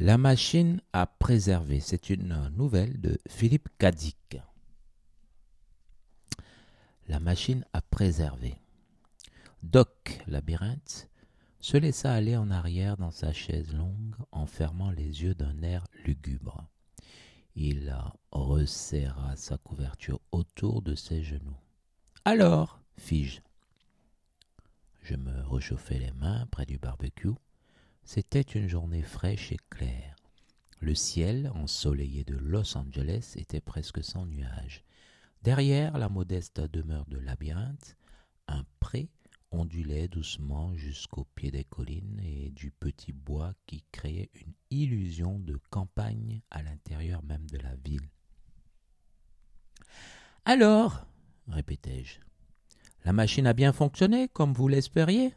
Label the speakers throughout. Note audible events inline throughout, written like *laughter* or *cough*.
Speaker 1: La machine à préserver, c'est une nouvelle de Philippe Cadic. La machine à préserver. Doc Labyrinthe se laissa aller en arrière dans sa chaise longue en fermant les yeux d'un air lugubre. Il resserra sa couverture autour de ses genoux. Alors, fis-je. Je me réchauffai les mains près du barbecue c'était une journée fraîche et claire. Le ciel, ensoleillé de Los Angeles, était presque sans nuages. Derrière la modeste demeure de Labyrinthe, un pré ondulait doucement jusqu'au pied des collines et du petit bois qui créait une illusion de campagne à l'intérieur même de la ville. Alors, répétai-je, la machine a bien fonctionné comme vous l'espériez?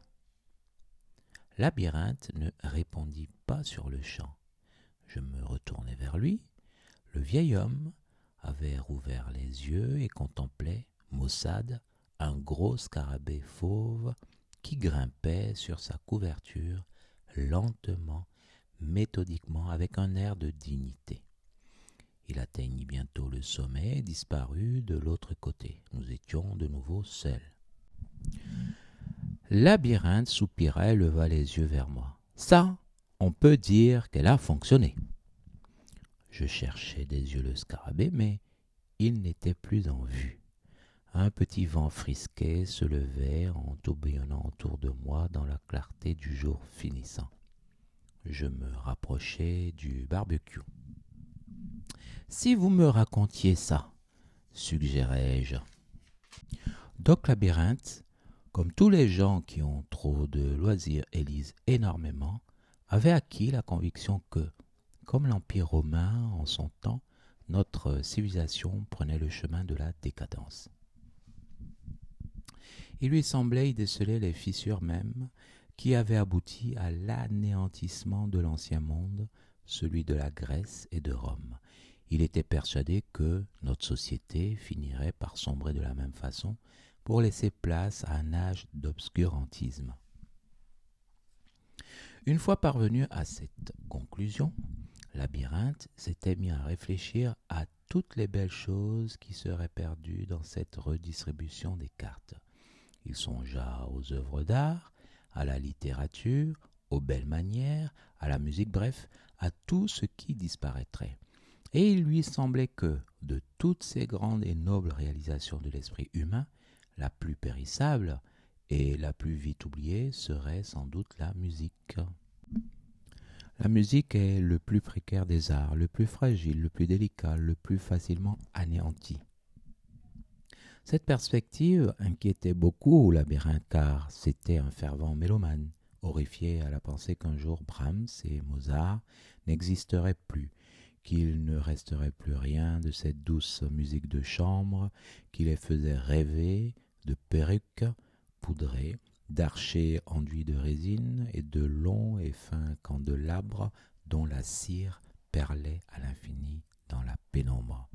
Speaker 1: Labyrinthe ne répondit pas sur le champ. Je me retournai vers lui. Le vieil homme avait rouvert les yeux et contemplait, maussade, un gros scarabée fauve qui grimpait sur sa couverture lentement, méthodiquement, avec un air de dignité. Il atteignit bientôt le sommet et disparut de l'autre côté. Nous étions de nouveau seuls. Labyrinthe soupira et leva les yeux vers moi. Ça, on peut dire qu'elle a fonctionné. Je cherchais des yeux le scarabée, mais il n'était plus en vue. Un petit vent frisquet se levait en tourbillonnant autour de moi dans la clarté du jour finissant. Je me rapprochai du barbecue. Si vous me racontiez ça, suggérai-je. Doc Labyrinthe comme tous les gens qui ont trop de loisirs et lisent énormément, avait acquis la conviction que, comme l'Empire romain en son temps, notre civilisation prenait le chemin de la décadence. Il lui semblait y déceler les fissures mêmes qui avaient abouti à l'anéantissement de l'ancien monde, celui de la Grèce et de Rome. Il était persuadé que notre société finirait par sombrer de la même façon pour laisser place à un âge d'obscurantisme. Une fois parvenu à cette conclusion, Labyrinthe s'était mis à réfléchir à toutes les belles choses qui seraient perdues dans cette redistribution des cartes. Il songea aux œuvres d'art, à la littérature, aux belles manières, à la musique, bref, à tout ce qui disparaîtrait. Et il lui semblait que, de toutes ces grandes et nobles réalisations de l'esprit humain, la plus périssable et la plus vite oubliée serait sans doute la musique. La musique est le plus précaire des arts, le plus fragile, le plus délicat, le plus facilement anéanti. Cette perspective inquiétait beaucoup Labyrinthe car c'était un fervent mélomane, horrifié à la pensée qu'un jour Brahms et Mozart n'existeraient plus, qu'il ne resterait plus rien de cette douce musique de chambre qui les faisait rêver de perruques poudrées, d'archers enduits de résine et de longs et fins candélabres dont la cire perlait à l'infini dans la pénombre.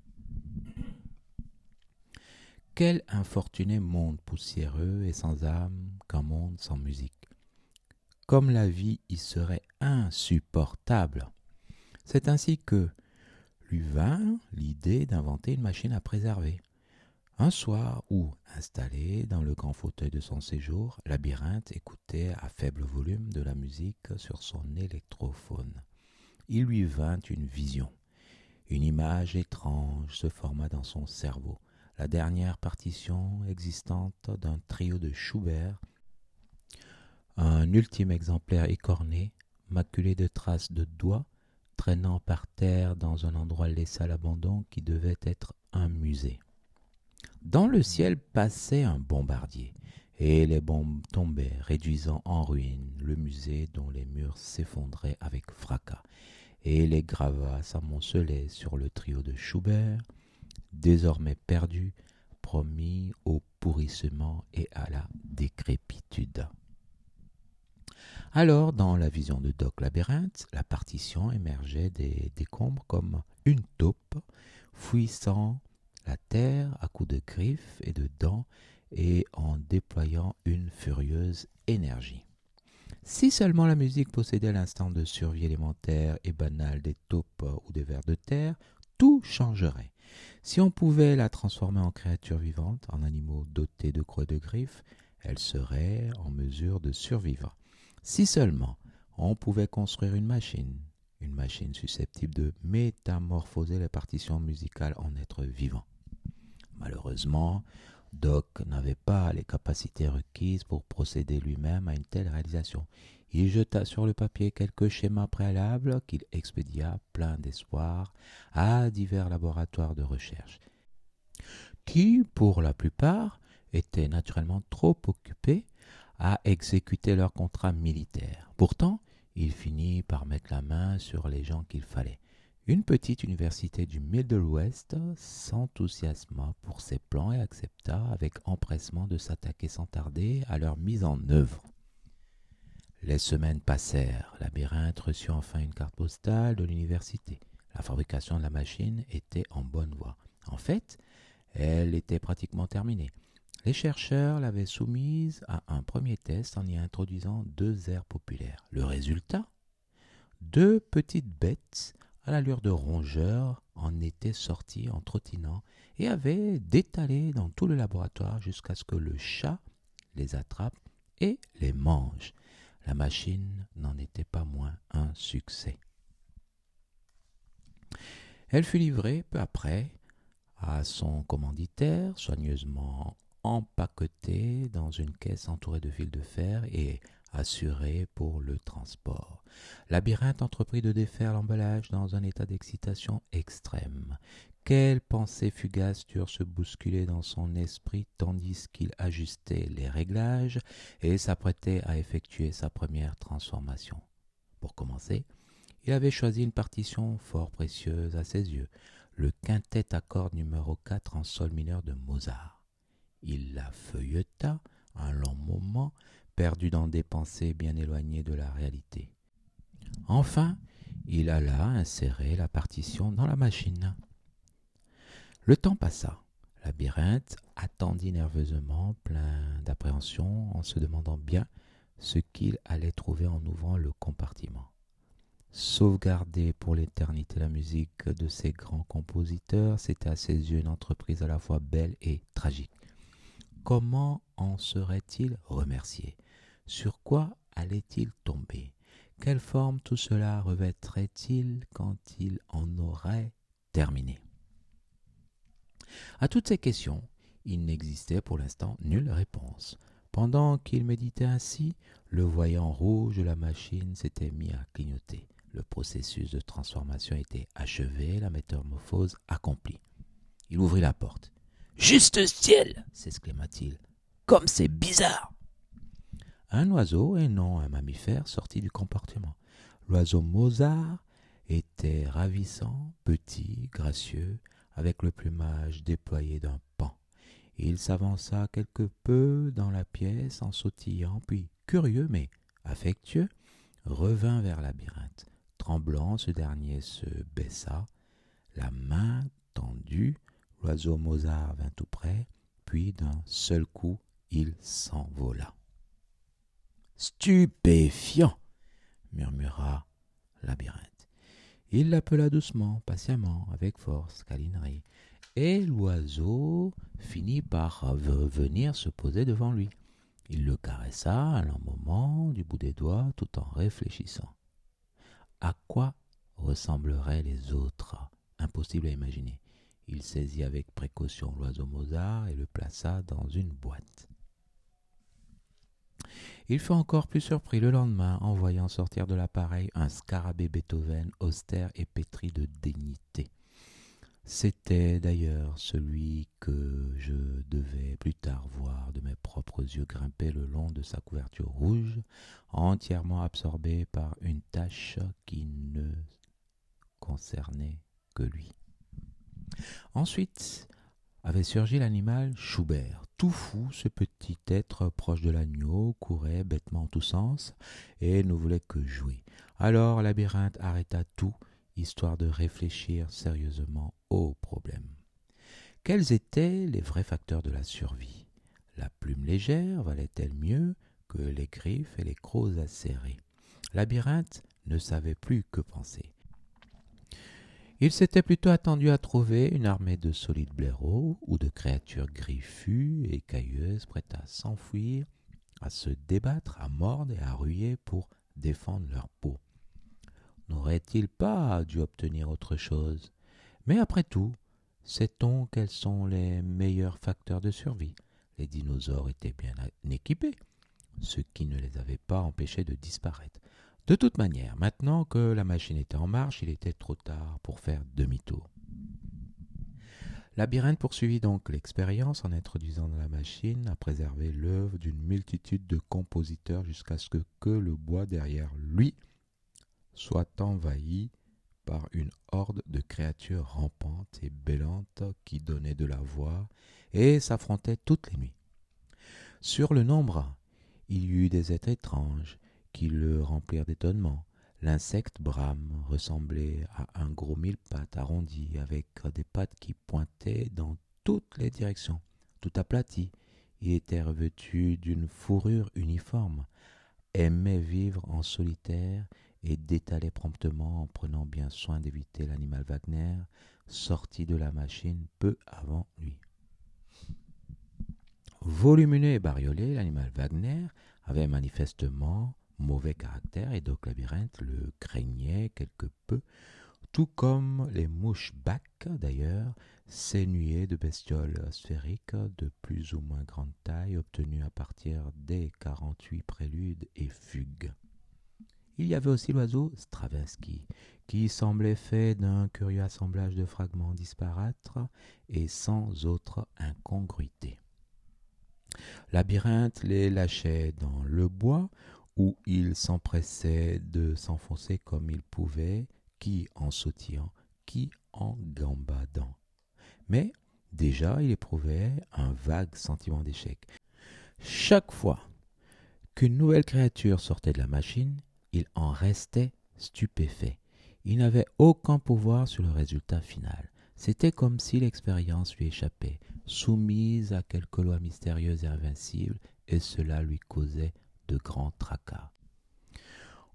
Speaker 1: Quel infortuné monde poussiéreux et sans âme qu'un monde sans musique. Comme la vie y serait insupportable. C'est ainsi que lui vint l'idée d'inventer une machine à préserver. Un soir où, installé dans le grand fauteuil de son séjour, Labyrinthe écoutait à faible volume de la musique sur son électrophone. Il lui vint une vision. Une image étrange se forma dans son cerveau, la dernière partition existante d'un trio de Schubert, un ultime exemplaire écorné, maculé de traces de doigts, traînant par terre dans un endroit laissé à l'abandon qui devait être un musée. Dans le ciel passait un bombardier, et les bombes tombaient, réduisant en ruine le musée dont les murs s'effondraient avec fracas, et les gravats s'amoncelaient sur le trio de Schubert, désormais perdu, promis au pourrissement et à la décrépitude. Alors, dans la vision de Doc Labyrinthe, la partition émergeait des décombres comme une taupe, fouissant la terre à coups de griffes et de dents et en déployant une furieuse énergie. Si seulement la musique possédait l'instant de survie élémentaire et banal des taupes ou des vers de terre, tout changerait. Si on pouvait la transformer en créature vivante, en animaux dotés de croix de griffes, elle serait en mesure de survivre. Si seulement on pouvait construire une machine, une machine susceptible de métamorphoser les partitions musicales en êtres vivants. Malheureusement, Doc n'avait pas les capacités requises pour procéder lui-même à une telle réalisation. Il jeta sur le papier quelques schémas préalables qu'il expédia plein d'espoir à divers laboratoires de recherche, qui, pour la plupart, étaient naturellement trop occupés à exécuter leur contrat militaire. Pourtant, il finit par mettre la main sur les gens qu'il fallait. Une petite université du Middle West s'enthousiasma pour ses plans et accepta avec empressement de s'attaquer sans tarder à leur mise en œuvre. Les semaines passèrent, Labyrinthe reçut enfin une carte postale de l'université. La fabrication de la machine était en bonne voie. En fait, elle était pratiquement terminée. Les chercheurs l'avaient soumise à un premier test en y introduisant deux airs populaires. Le résultat? Deux petites bêtes à l'allure de rongeurs, en étaient sortis en trottinant et avaient détalé dans tout le laboratoire jusqu'à ce que le chat les attrape et les mange. La machine n'en était pas moins un succès. Elle fut livrée peu après à son commanditaire, soigneusement empaquetée dans une caisse entourée de fils de fer et assuré pour le transport. Labyrinthe entreprit de défaire l'emballage dans un état d'excitation extrême. Quelles pensées fugaces durent se bousculer dans son esprit tandis qu'il ajustait les réglages et s'apprêtait à effectuer sa première transformation? Pour commencer, il avait choisi une partition fort précieuse à ses yeux, le quintet à cordes numéro 4 en sol mineur de Mozart. Il la feuilleta un long moment, perdu dans des pensées bien éloignées de la réalité. Enfin, il alla insérer la partition dans la machine. Le temps passa. Labyrinthe attendit nerveusement, plein d'appréhension, en se demandant bien ce qu'il allait trouver en ouvrant le compartiment. Sauvegarder pour l'éternité la musique de ces grands compositeurs, c'était à ses yeux une entreprise à la fois belle et tragique. Comment en serait-il remercié? Sur quoi allait-il tomber? Quelle forme tout cela revêtrait-il quand il en aurait terminé? À toutes ces questions, il n'existait pour l'instant nulle réponse. Pendant qu'il méditait ainsi, le voyant rouge de la machine s'était mis à clignoter. Le processus de transformation était achevé, la métamorphose accomplie. Il ouvrit la porte. Juste ciel s'exclama-t-il. Comme c'est bizarre un oiseau et non un mammifère sortit du compartiment. L'oiseau Mozart était ravissant, petit, gracieux, avec le plumage déployé d'un pan. Il s'avança quelque peu dans la pièce en sautillant, puis, curieux mais affectueux, revint vers labyrinthe. Tremblant, ce dernier se baissa, la main tendue, l'oiseau Mozart vint tout près, puis d'un seul coup il s'envola. Stupéfiant murmura Labyrinthe. Il l'appela doucement, patiemment, avec force, câlinerie, et l'oiseau finit par venir se poser devant lui. Il le caressa un long moment du bout des doigts tout en réfléchissant. À quoi ressembleraient les autres? Impossible à imaginer. Il saisit avec précaution l'oiseau Mozart et le plaça dans une boîte. Il fut encore plus surpris le lendemain en voyant sortir de l'appareil un scarabée Beethoven austère et pétri de dignité. C'était d'ailleurs celui que je devais plus tard voir de mes propres yeux grimper le long de sa couverture rouge, entièrement absorbé par une tache qui ne concernait que lui. Ensuite avait surgi l'animal Schubert, tout fou, ce petit être proche de l'agneau courait bêtement en tous sens et ne voulait que jouer. Alors Labyrinthe arrêta tout, histoire de réfléchir sérieusement au problème. Quels étaient les vrais facteurs de la survie? La plume légère valait-elle mieux que les griffes et les crocs acérés? Labyrinthe ne savait plus que penser. Il s'était plutôt attendu à trouver une armée de solides blaireaux ou de créatures griffues et cailleuses prêtes à s'enfuir, à se débattre, à mordre et à ruer pour défendre leur peau. N'aurait-il pas dû obtenir autre chose? Mais après tout, sait-on quels sont les meilleurs facteurs de survie? Les dinosaures étaient bien équipés, ce qui ne les avait pas empêchés de disparaître. De toute manière, maintenant que la machine était en marche, il était trop tard pour faire demi-tour. Labyrinthe poursuivit donc l'expérience en introduisant dans la machine à préserver l'œuvre d'une multitude de compositeurs jusqu'à ce que, le bois derrière lui soit envahi par une horde de créatures rampantes et bêlantes qui donnaient de la voix et s'affrontaient toutes les nuits. Sur le nombre, il y eut des êtres étranges, qui le remplirent d'étonnement. L'insecte Brahme ressemblait à un gros mille pattes arrondi avec des pattes qui pointaient dans toutes les directions. Tout aplati, il était revêtu d'une fourrure uniforme, aimait vivre en solitaire et détalait promptement en prenant bien soin d'éviter l'animal Wagner, sorti de la machine peu avant lui. Volumineux et bariolé, l'animal Wagner avait manifestement mauvais caractère et donc Labyrinthe le craignait quelque peu, tout comme les mouches bacs d'ailleurs, ces nuées de bestioles sphériques de plus ou moins grande taille obtenues à partir des 48 préludes et fugues. Il y avait aussi l'oiseau Stravinsky, qui semblait fait d'un curieux assemblage de fragments disparates et sans autre incongruité. Labyrinthe les lâchait dans le bois où il s'empressait de s'enfoncer comme il pouvait, qui en sautillant, qui en gambadant. Mais déjà il éprouvait un vague sentiment d'échec. Chaque fois qu'une nouvelle créature sortait de la machine, il en restait stupéfait. Il n'avait aucun pouvoir sur le résultat final. C'était comme si l'expérience lui échappait, soumise à quelque loi mystérieuse et invincible, et cela lui causait de grands tracas.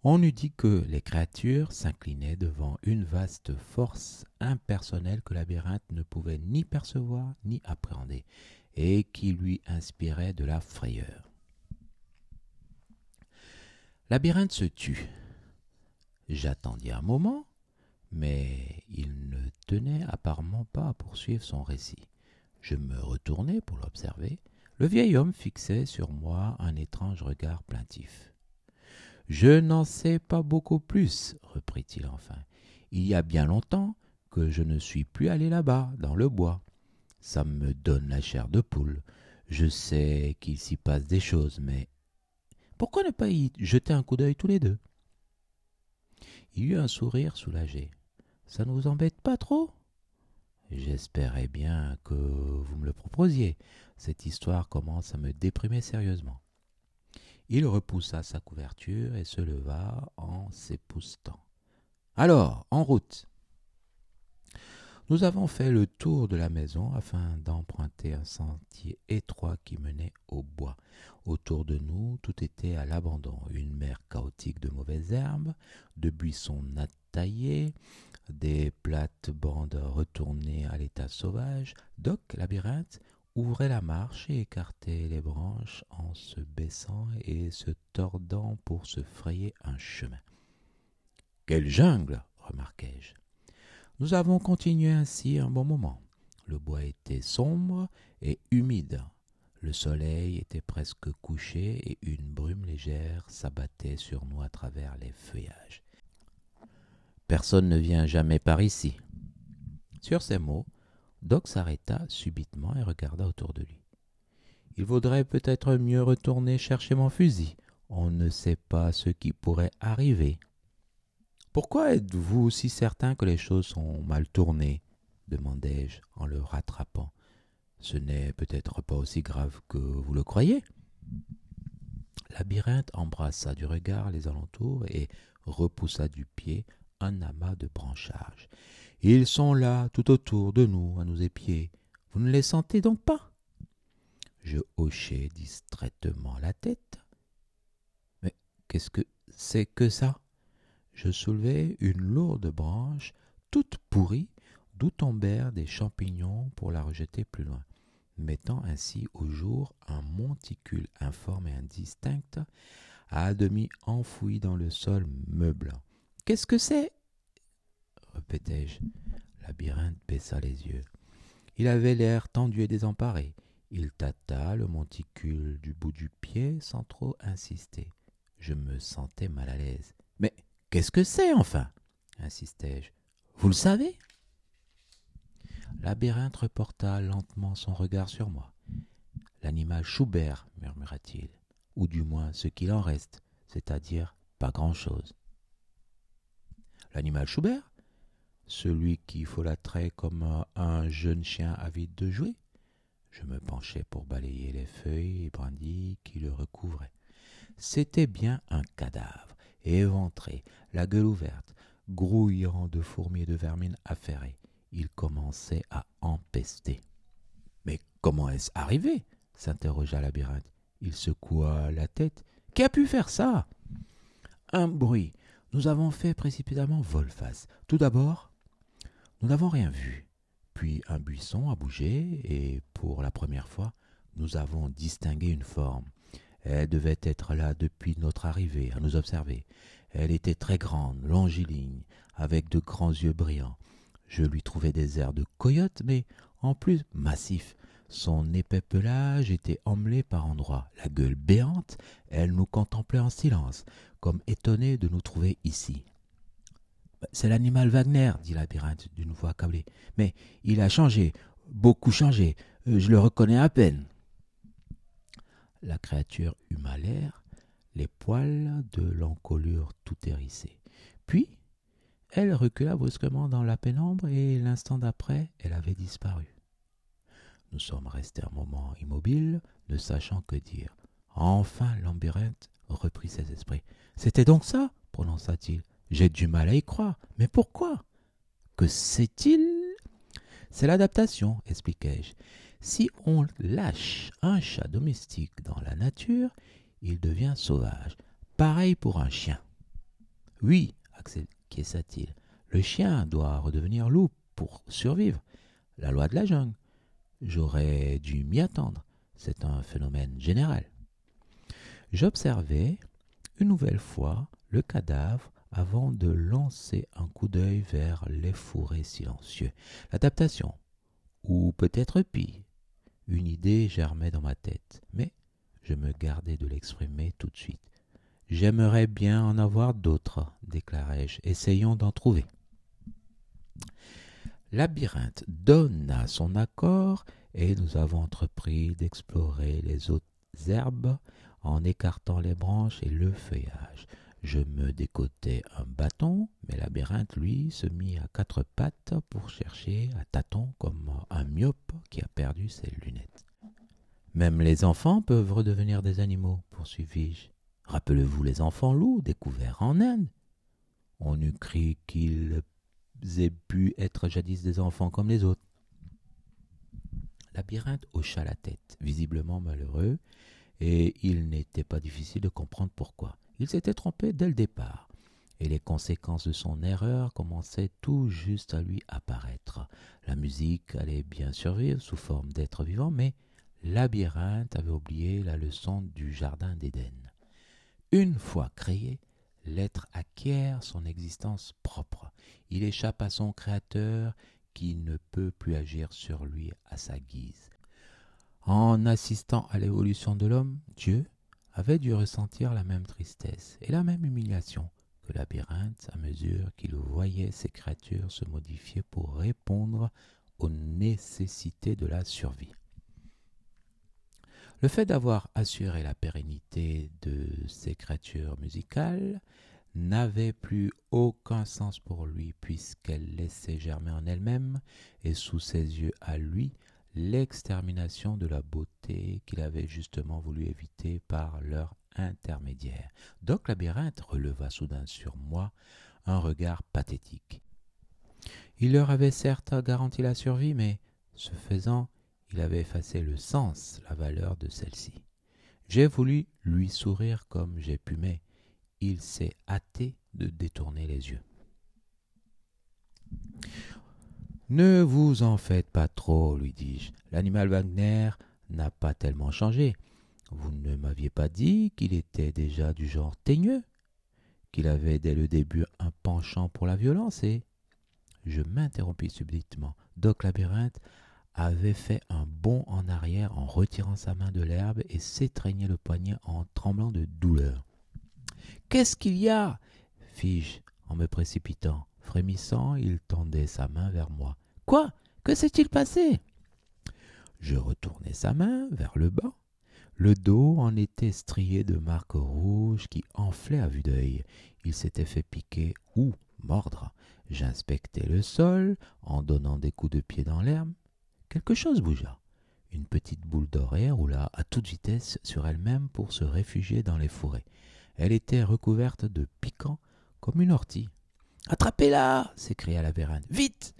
Speaker 1: On eût dit que les créatures s'inclinaient devant une vaste force impersonnelle que labyrinthe ne pouvait ni percevoir ni appréhender, et qui lui inspirait de la frayeur. Labyrinthe se tut. J'attendis un moment, mais il ne tenait apparemment pas à poursuivre son récit. Je me retournai pour l'observer, le vieil homme fixait sur moi un étrange regard plaintif. Je n'en sais pas beaucoup plus, reprit-il enfin. Il y a bien longtemps que je ne suis plus allé là-bas, dans le bois. Ça me donne la chair de poule. Je sais qu'il s'y passe des choses, mais pourquoi ne pas y jeter un coup d'œil tous les deux? Il eut un sourire soulagé. Ça ne vous embête pas trop? J'espérais bien que vous me le proposiez. Cette histoire commence à me déprimer sérieusement. Il repoussa sa couverture et se leva en s'époustant. Alors, en route. Nous avons fait le tour de la maison afin d'emprunter un sentier étroit qui menait au bois. Autour de nous, tout était à l'abandon. Une mer chaotique de mauvaises herbes, de buissons taillés, des plates-bandes retournées à l'état sauvage, Doc Labyrinthe ouvrait la marche et écartait les branches en se baissant et se tordant pour se frayer un chemin. Quelle jungle remarquai-je. Nous avons continué ainsi un bon moment. Le bois était sombre et humide. Le soleil était presque couché et une brume légère s'abattait sur nous à travers les feuillages. Personne ne vient jamais par ici. Sur ces mots, Doc s'arrêta subitement et regarda autour de lui. Il vaudrait peut-être mieux retourner chercher mon fusil. On ne sait pas ce qui pourrait arriver. Pourquoi êtes-vous si certain que les choses sont mal tournées? demandai-je en le rattrapant. Ce n'est peut-être pas aussi grave que vous le croyez. Labyrinthe embrassa du regard les alentours et repoussa du pied un amas de branchages. Ils sont là, tout autour de nous, à nous épier. Vous ne les sentez donc pas? Je hochai distraitement la tête. Qu'est-ce que c'est que ça? Je soulevai une lourde branche, toute pourrie, d'où tombèrent des champignons pour la rejeter plus loin, mettant ainsi au jour un monticule informe et indistinct, à demi enfoui dans le sol meublant. Qu'est-ce que c'est? Répétai-je. Labyrinthe baissa les yeux. Il avait l'air tendu et désemparé. Il tâta le monticule du bout du pied sans trop insister. Je me sentais mal à l'aise. Mais qu'est-ce que c'est, enfin? insistai-je. Vous le savez? Labyrinthe reporta lentement son regard sur moi. L'animal Schubert, murmura-t-il, ou du moins ce qu'il en reste, c'est-à-dire pas grand-chose. L'animal Schubert Celui qui folâtrait comme un jeune chien avide de jouer Je me penchai pour balayer les feuilles et brindilles qui le recouvraient. C'était bien un cadavre, éventré, la gueule ouverte, grouillant de fourmis et de vermine affairées. Il commençait à empester. Mais comment est-ce arrivé? s'interrogea Labyrinthe. Il secoua la tête. Qui a pu faire ça? Un bruit. Nous avons fait précipitamment volte-face. Tout d'abord, nous n'avons rien vu. Puis un buisson a bougé et pour la première fois, nous avons distingué une forme. Elle devait être là depuis notre arrivée, à nous observer. Elle était très grande, longiligne, avec de grands yeux brillants. Je lui trouvais des airs de coyote, mais en plus massif. Son épais pelage était emmelé par endroits. La gueule béante, elle nous contemplait en silence, comme étonnée de nous trouver ici. C'est l'animal Wagner, dit Labyrinthe d'une voix accablée. Mais il a changé, beaucoup changé. Je le reconnais à peine. La créature eut l'air, les poils de l'encolure tout hérissés. Puis, elle recula brusquement dans la pénombre et l'instant d'après, elle avait disparu. Nous sommes restés un moment immobiles, ne sachant que dire. Enfin, Lambyrinthe reprit ses esprits. C'était donc ça prononça-t-il. J'ai du mal à y croire. Mais pourquoi? Que c'est-il C'est l'adaptation, expliquai-je. Si on lâche un chat domestique dans la nature, il devient sauvage. Pareil pour un chien. Oui, acquiesça-t-il, le chien doit redevenir loup pour survivre. La loi de la jungle. J'aurais dû m'y attendre. C'est un phénomène général. J'observai une nouvelle fois le cadavre avant de lancer un coup d'œil vers les fourrés silencieux. L'adaptation, ou peut-être pire, une idée germait dans ma tête, mais je me gardai de l'exprimer tout de suite. J'aimerais bien en avoir d'autres, déclarai-je. Essayons d'en trouver. Labyrinthe donna son accord et nous avons entrepris d'explorer les autres herbes en écartant les branches et le feuillage. Je me décotai un bâton, mais Labyrinthe, lui, se mit à quatre pattes pour chercher à tâtons comme un myope qui a perdu ses lunettes. Même les enfants peuvent redevenir des animaux, poursuivis-je. Rappelez-vous les enfants loups découverts en Inde. On eût cru qu'ils pu être jadis des enfants comme les autres. Labyrinthe hocha la tête, visiblement malheureux, et il n'était pas difficile de comprendre pourquoi. Il s'était trompé dès le départ, et les conséquences de son erreur commençaient tout juste à lui apparaître. La musique allait bien survivre sous forme d'être vivant, mais Labyrinthe avait oublié la leçon du Jardin d'Éden. Une fois créé, l'être acquiert son existence propre. Il échappe à son Créateur qui ne peut plus agir sur lui à sa guise. En assistant à l'évolution de l'homme, Dieu, avait dû ressentir la même tristesse et la même humiliation que labyrinthe à mesure qu'il voyait ses créatures se modifier pour répondre aux nécessités de la survie. Le fait d'avoir assuré la pérennité de ces créatures musicales n'avait plus aucun sens pour lui puisqu'elles laissaient germer en elles-mêmes et sous ses yeux à lui l'extermination de la beauté qu'il avait justement voulu éviter par leur intermédiaire. Doc Labyrinthe releva soudain sur moi un regard pathétique. Il leur avait certes garanti la survie, mais, ce faisant, il avait effacé le sens, la valeur de celle-ci. J'ai voulu lui sourire comme j'ai pu, mais il s'est hâté de détourner les yeux. Ne vous en faites pas trop, lui dis-je. L'animal Wagner n'a pas tellement changé. Vous ne m'aviez pas dit qu'il était déjà du genre teigneux, qu'il avait dès le début un penchant pour la violence et. Je m'interrompis subitement. Doc Labyrinthe avait fait un bond en arrière en retirant sa main de l'herbe et s'étreignait le poignet en tremblant de douleur. Qu'est-ce qu'il y a? fis-je en me précipitant. Frémissant, il tendait sa main vers moi. Quoi? Que s'est-il passé? Je retournai sa main vers le bas. Le dos en était strié de marques rouges qui enflaient à vue d'œil. Il s'était fait piquer ou mordre. J'inspectai le sol en donnant des coups de pied dans l'herbe. Quelque chose bougea. Une petite boule dorée roula à toute vitesse sur elle-même pour se réfugier dans les fourrés. Elle était recouverte de piquants comme une ortie. Attrapez-la s'écria la vérane. Vite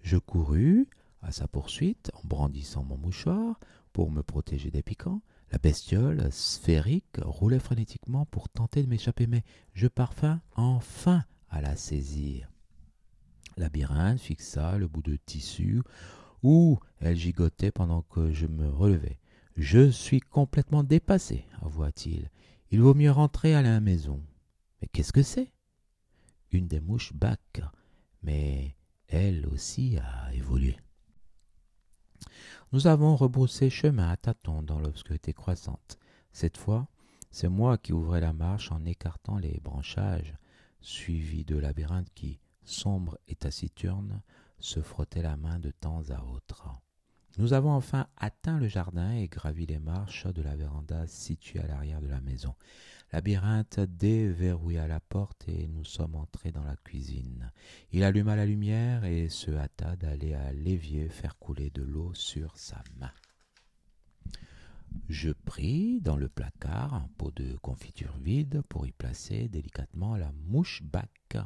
Speaker 1: Je courus à sa poursuite en brandissant mon mouchoir pour me protéger des piquants. La bestiole, sphérique, roulait frénétiquement pour tenter de m'échapper, mais je parvins enfin à la saisir. Labyrinthe fixa le bout de tissu où elle gigotait pendant que je me relevais. Je suis complètement dépassé, avoua-t-il. Il vaut mieux rentrer à la maison. Mais qu'est-ce que c'est? Une des mouches bac, mais elle aussi a évolué. Nous avons rebroussé chemin à tâtons dans l'obscurité croissante. Cette fois, c'est moi qui ouvrais la marche en écartant les branchages, suivi de labyrinthe qui, sombre et taciturne, se frottait la main de temps à autre. Nous avons enfin atteint le jardin et gravi les marches de la véranda située à l'arrière de la maison. Labyrinthe déverrouilla la porte et nous sommes entrés dans la cuisine. Il alluma la lumière et se hâta d'aller à l'évier faire couler de l'eau sur sa main. Je pris dans le placard un pot de confiture vide pour y placer délicatement la mouche bac.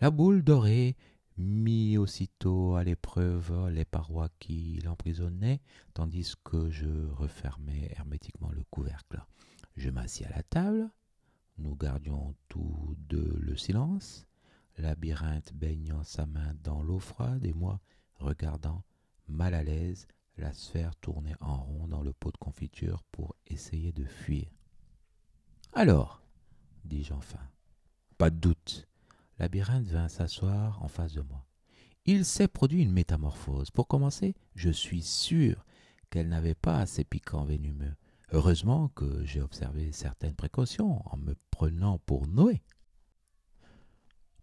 Speaker 1: La boule dorée mit aussitôt à l'épreuve les parois qui l'emprisonnaient, tandis que je refermais hermétiquement le couvercle. Je m'assis à la table, nous gardions tous deux le silence, labyrinthe baignant sa main dans l'eau froide et moi regardant, mal à l'aise, la sphère tourner en rond dans le pot de confiture pour essayer de fuir. Alors, dis-je enfin. Pas de doute, Labyrinthe vint s'asseoir en face de moi. Il s'est produit une métamorphose. Pour commencer, je suis sûr qu'elle n'avait pas assez piquant venimeux. Heureusement que j'ai observé certaines précautions en me prenant pour Noé.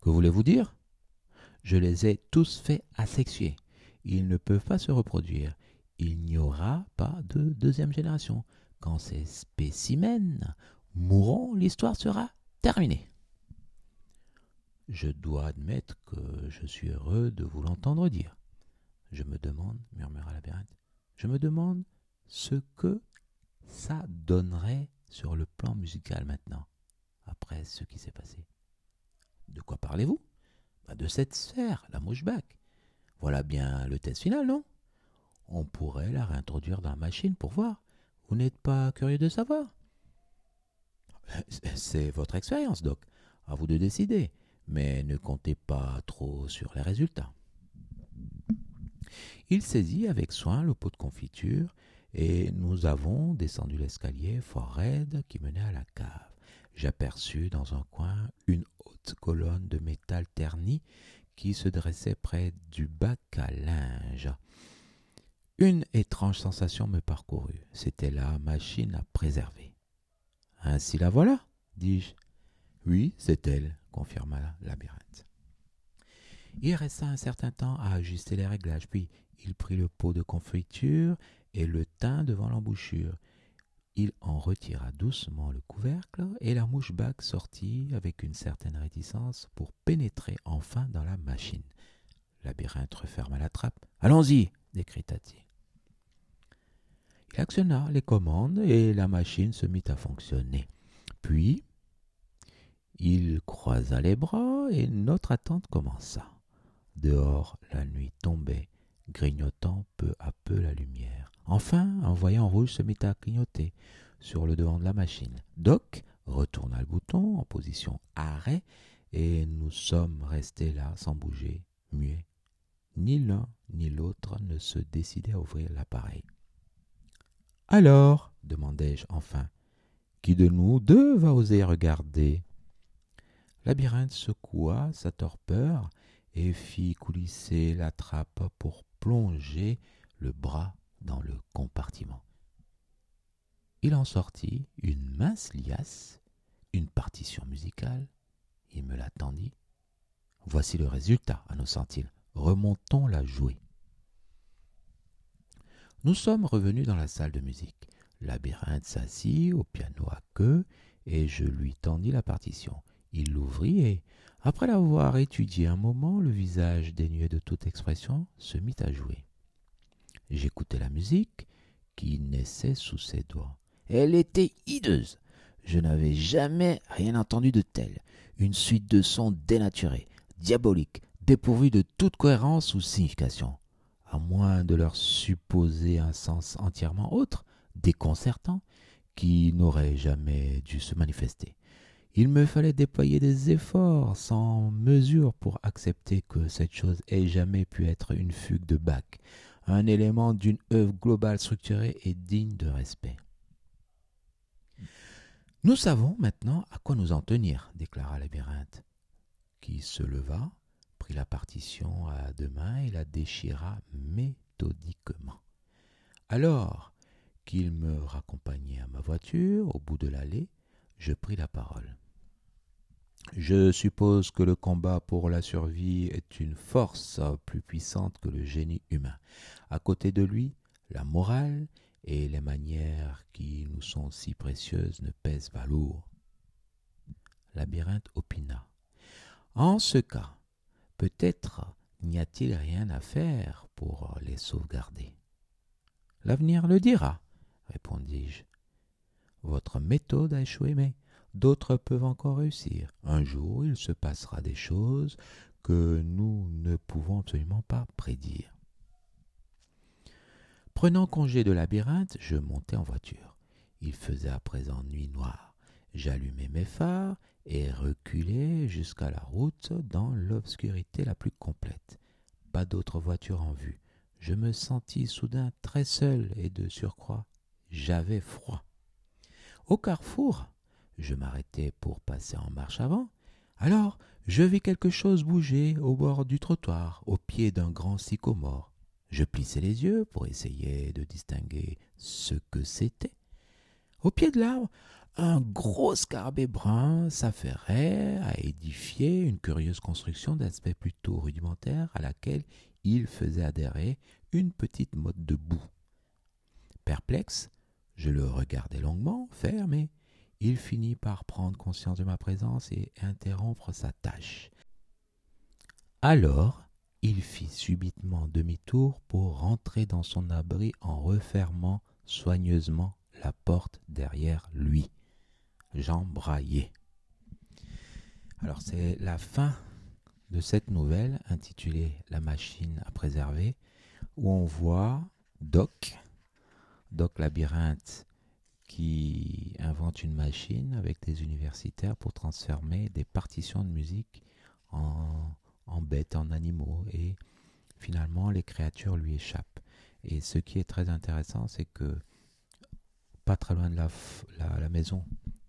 Speaker 1: Que voulez-vous dire? Je les ai tous faits asexuer. Ils ne peuvent pas se reproduire. Il n'y aura pas de deuxième génération. Quand ces spécimens mourront, l'histoire sera terminée. Je dois admettre que je suis heureux de vous l'entendre dire. Je me demande, murmura labyrinthe, je me demande ce que ça donnerait sur le plan musical maintenant, après ce qui s'est passé. De quoi parlez-vous? Bah, De cette sphère, la mouche bac. Voilà bien le test final, non? On pourrait la réintroduire dans la machine pour voir. Vous n'êtes pas curieux de savoir? *laughs* C'est votre expérience, Doc. À vous de décider mais ne comptez pas trop sur les résultats. Il saisit avec soin le pot de confiture et nous avons descendu l'escalier fort raide qui menait à la cave. J'aperçus dans un coin une haute colonne de métal terni qui se dressait près du bac à linge. Une étrange sensation me parcourut. C'était la machine à préserver. Ainsi la voilà, dis-je. Oui, c'est elle, confirma Labyrinthe. Il resta un certain temps à ajuster les réglages, puis il prit le pot de confiture et le tint devant l'embouchure. Il en retira doucement le couvercle et la mouche bac sortit avec une certaine réticence pour pénétrer enfin dans la machine. Labyrinthe referma la trappe. Allons-y, décréta-t-il. Il actionna les commandes et la machine se mit à fonctionner. Puis, il croisa les bras et notre attente commença. Dehors, la nuit tombait, grignotant peu à peu la lumière. Enfin, un voyant rouge se mit à clignoter sur le devant de la machine. Doc retourna le bouton en position arrêt et nous sommes restés là sans bouger, muets. Ni l'un ni l'autre ne se décidaient à ouvrir l'appareil. Alors, demandai-je enfin, qui de nous deux va oser regarder Labyrinthe secoua sa torpeur et fit coulisser la trappe pour plonger le bras dans le compartiment. Il en sortit une mince liasse, une partition musicale. Il me la tendit. Voici le résultat, annonça-t-il. Remontons la jouer. Nous sommes revenus dans la salle de musique. Labyrinthe s'assit au piano à queue et je lui tendis la partition. Il l'ouvrit et, après l'avoir étudié un moment, le visage dénué de toute expression se mit à jouer. J'écoutais la musique qui naissait sous ses doigts. Elle était hideuse. Je n'avais jamais rien entendu de tel. Une suite de sons dénaturés, diaboliques, dépourvus de toute cohérence ou signification. À moins de leur supposer un sens entièrement autre, déconcertant, qui n'aurait jamais dû se manifester. Il me fallait déployer des efforts sans mesure pour accepter que cette chose ait jamais pu être une fugue de Bach, un élément d'une œuvre globale structurée et digne de respect. Nous savons maintenant à quoi nous en tenir, déclara Labyrinthe, qui se leva, prit la partition à deux mains et la déchira méthodiquement. Alors qu'il me raccompagnait à ma voiture, au bout de l'allée, je pris la parole. Je suppose que le combat pour la survie est une force plus puissante que le génie humain. À côté de lui, la morale et les manières qui nous sont si précieuses ne pèsent pas lourd. Labyrinthe opina. En ce cas, peut-être n'y a-t-il rien à faire pour les sauvegarder. L'avenir le dira, répondis-je. Votre méthode a échoué, mais d'autres peuvent encore réussir. Un jour, il se passera des choses que nous ne pouvons absolument pas prédire. Prenant congé de labyrinthe, je montai en voiture. Il faisait à présent nuit noire. J'allumai mes phares et reculai jusqu'à la route dans l'obscurité la plus complète. Pas d'autre voiture en vue. Je me sentis soudain très seul et de surcroît j'avais froid. Au carrefour, je m'arrêtai pour passer en marche avant. Alors je vis quelque chose bouger au bord du trottoir, au pied d'un grand sycomore. Je plissai les yeux pour essayer de distinguer ce que c'était. Au pied de l'arbre, un gros scarabée brun s'affairait à édifier une curieuse construction d'aspect plutôt rudimentaire à laquelle il faisait adhérer une petite motte de boue. Perplexe, je le regardai longuement mais il finit par prendre conscience de ma présence et interrompre sa tâche. Alors, il fit subitement demi-tour pour rentrer dans son abri en refermant soigneusement la porte derrière lui. J'embraillai. Alors c'est la fin de cette nouvelle intitulée La machine à préserver, où on voit Doc, Doc Labyrinthe, qui invente une machine avec des universitaires pour transformer des partitions de musique en, bêtes, en animaux, et finalement les créatures lui échappent. Et ce qui est très intéressant, c'est que pas très loin de la, la, maison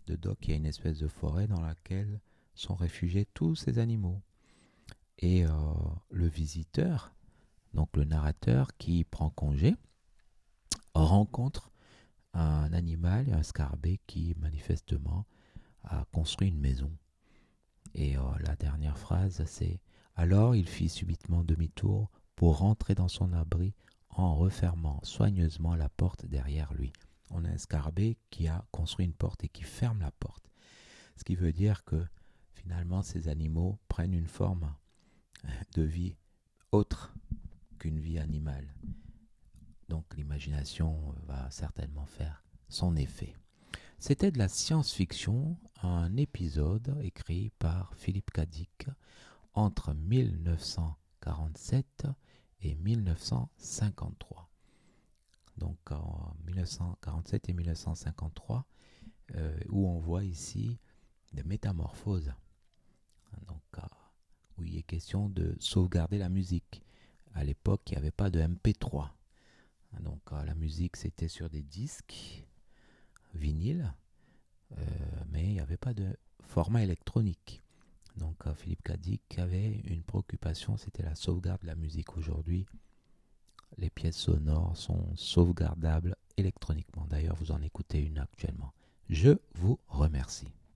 Speaker 1: de Doc, il y a une espèce de forêt dans laquelle sont réfugiés tous ces animaux. Et euh, le visiteur, donc le narrateur qui prend congé, rencontre un animal, un scarabée qui manifestement a construit une maison. Et euh, la dernière phrase, c'est alors il fit subitement demi-tour pour rentrer dans son abri en refermant soigneusement la porte derrière lui. On a un scarabée qui a construit une porte et qui ferme la porte. Ce qui veut dire que finalement ces animaux prennent une forme de vie autre qu'une vie animale. Donc l'imagination va certainement faire son effet. C'était de la science-fiction, un épisode écrit par Philippe Cadic entre 1947 et 1953. Donc en 1947 et 1953, euh, où on voit ici des métamorphoses. Donc, où il est question de sauvegarder la musique. À l'époque, il n'y avait pas de MP3. Donc, la musique, c'était sur des disques vinyle, mais il n'y avait pas de format électronique. Donc Philippe Cadic avait une préoccupation, c'était la sauvegarde de la musique. Aujourd'hui, les pièces sonores sont sauvegardables électroniquement. D'ailleurs, vous en écoutez une actuellement. Je vous remercie.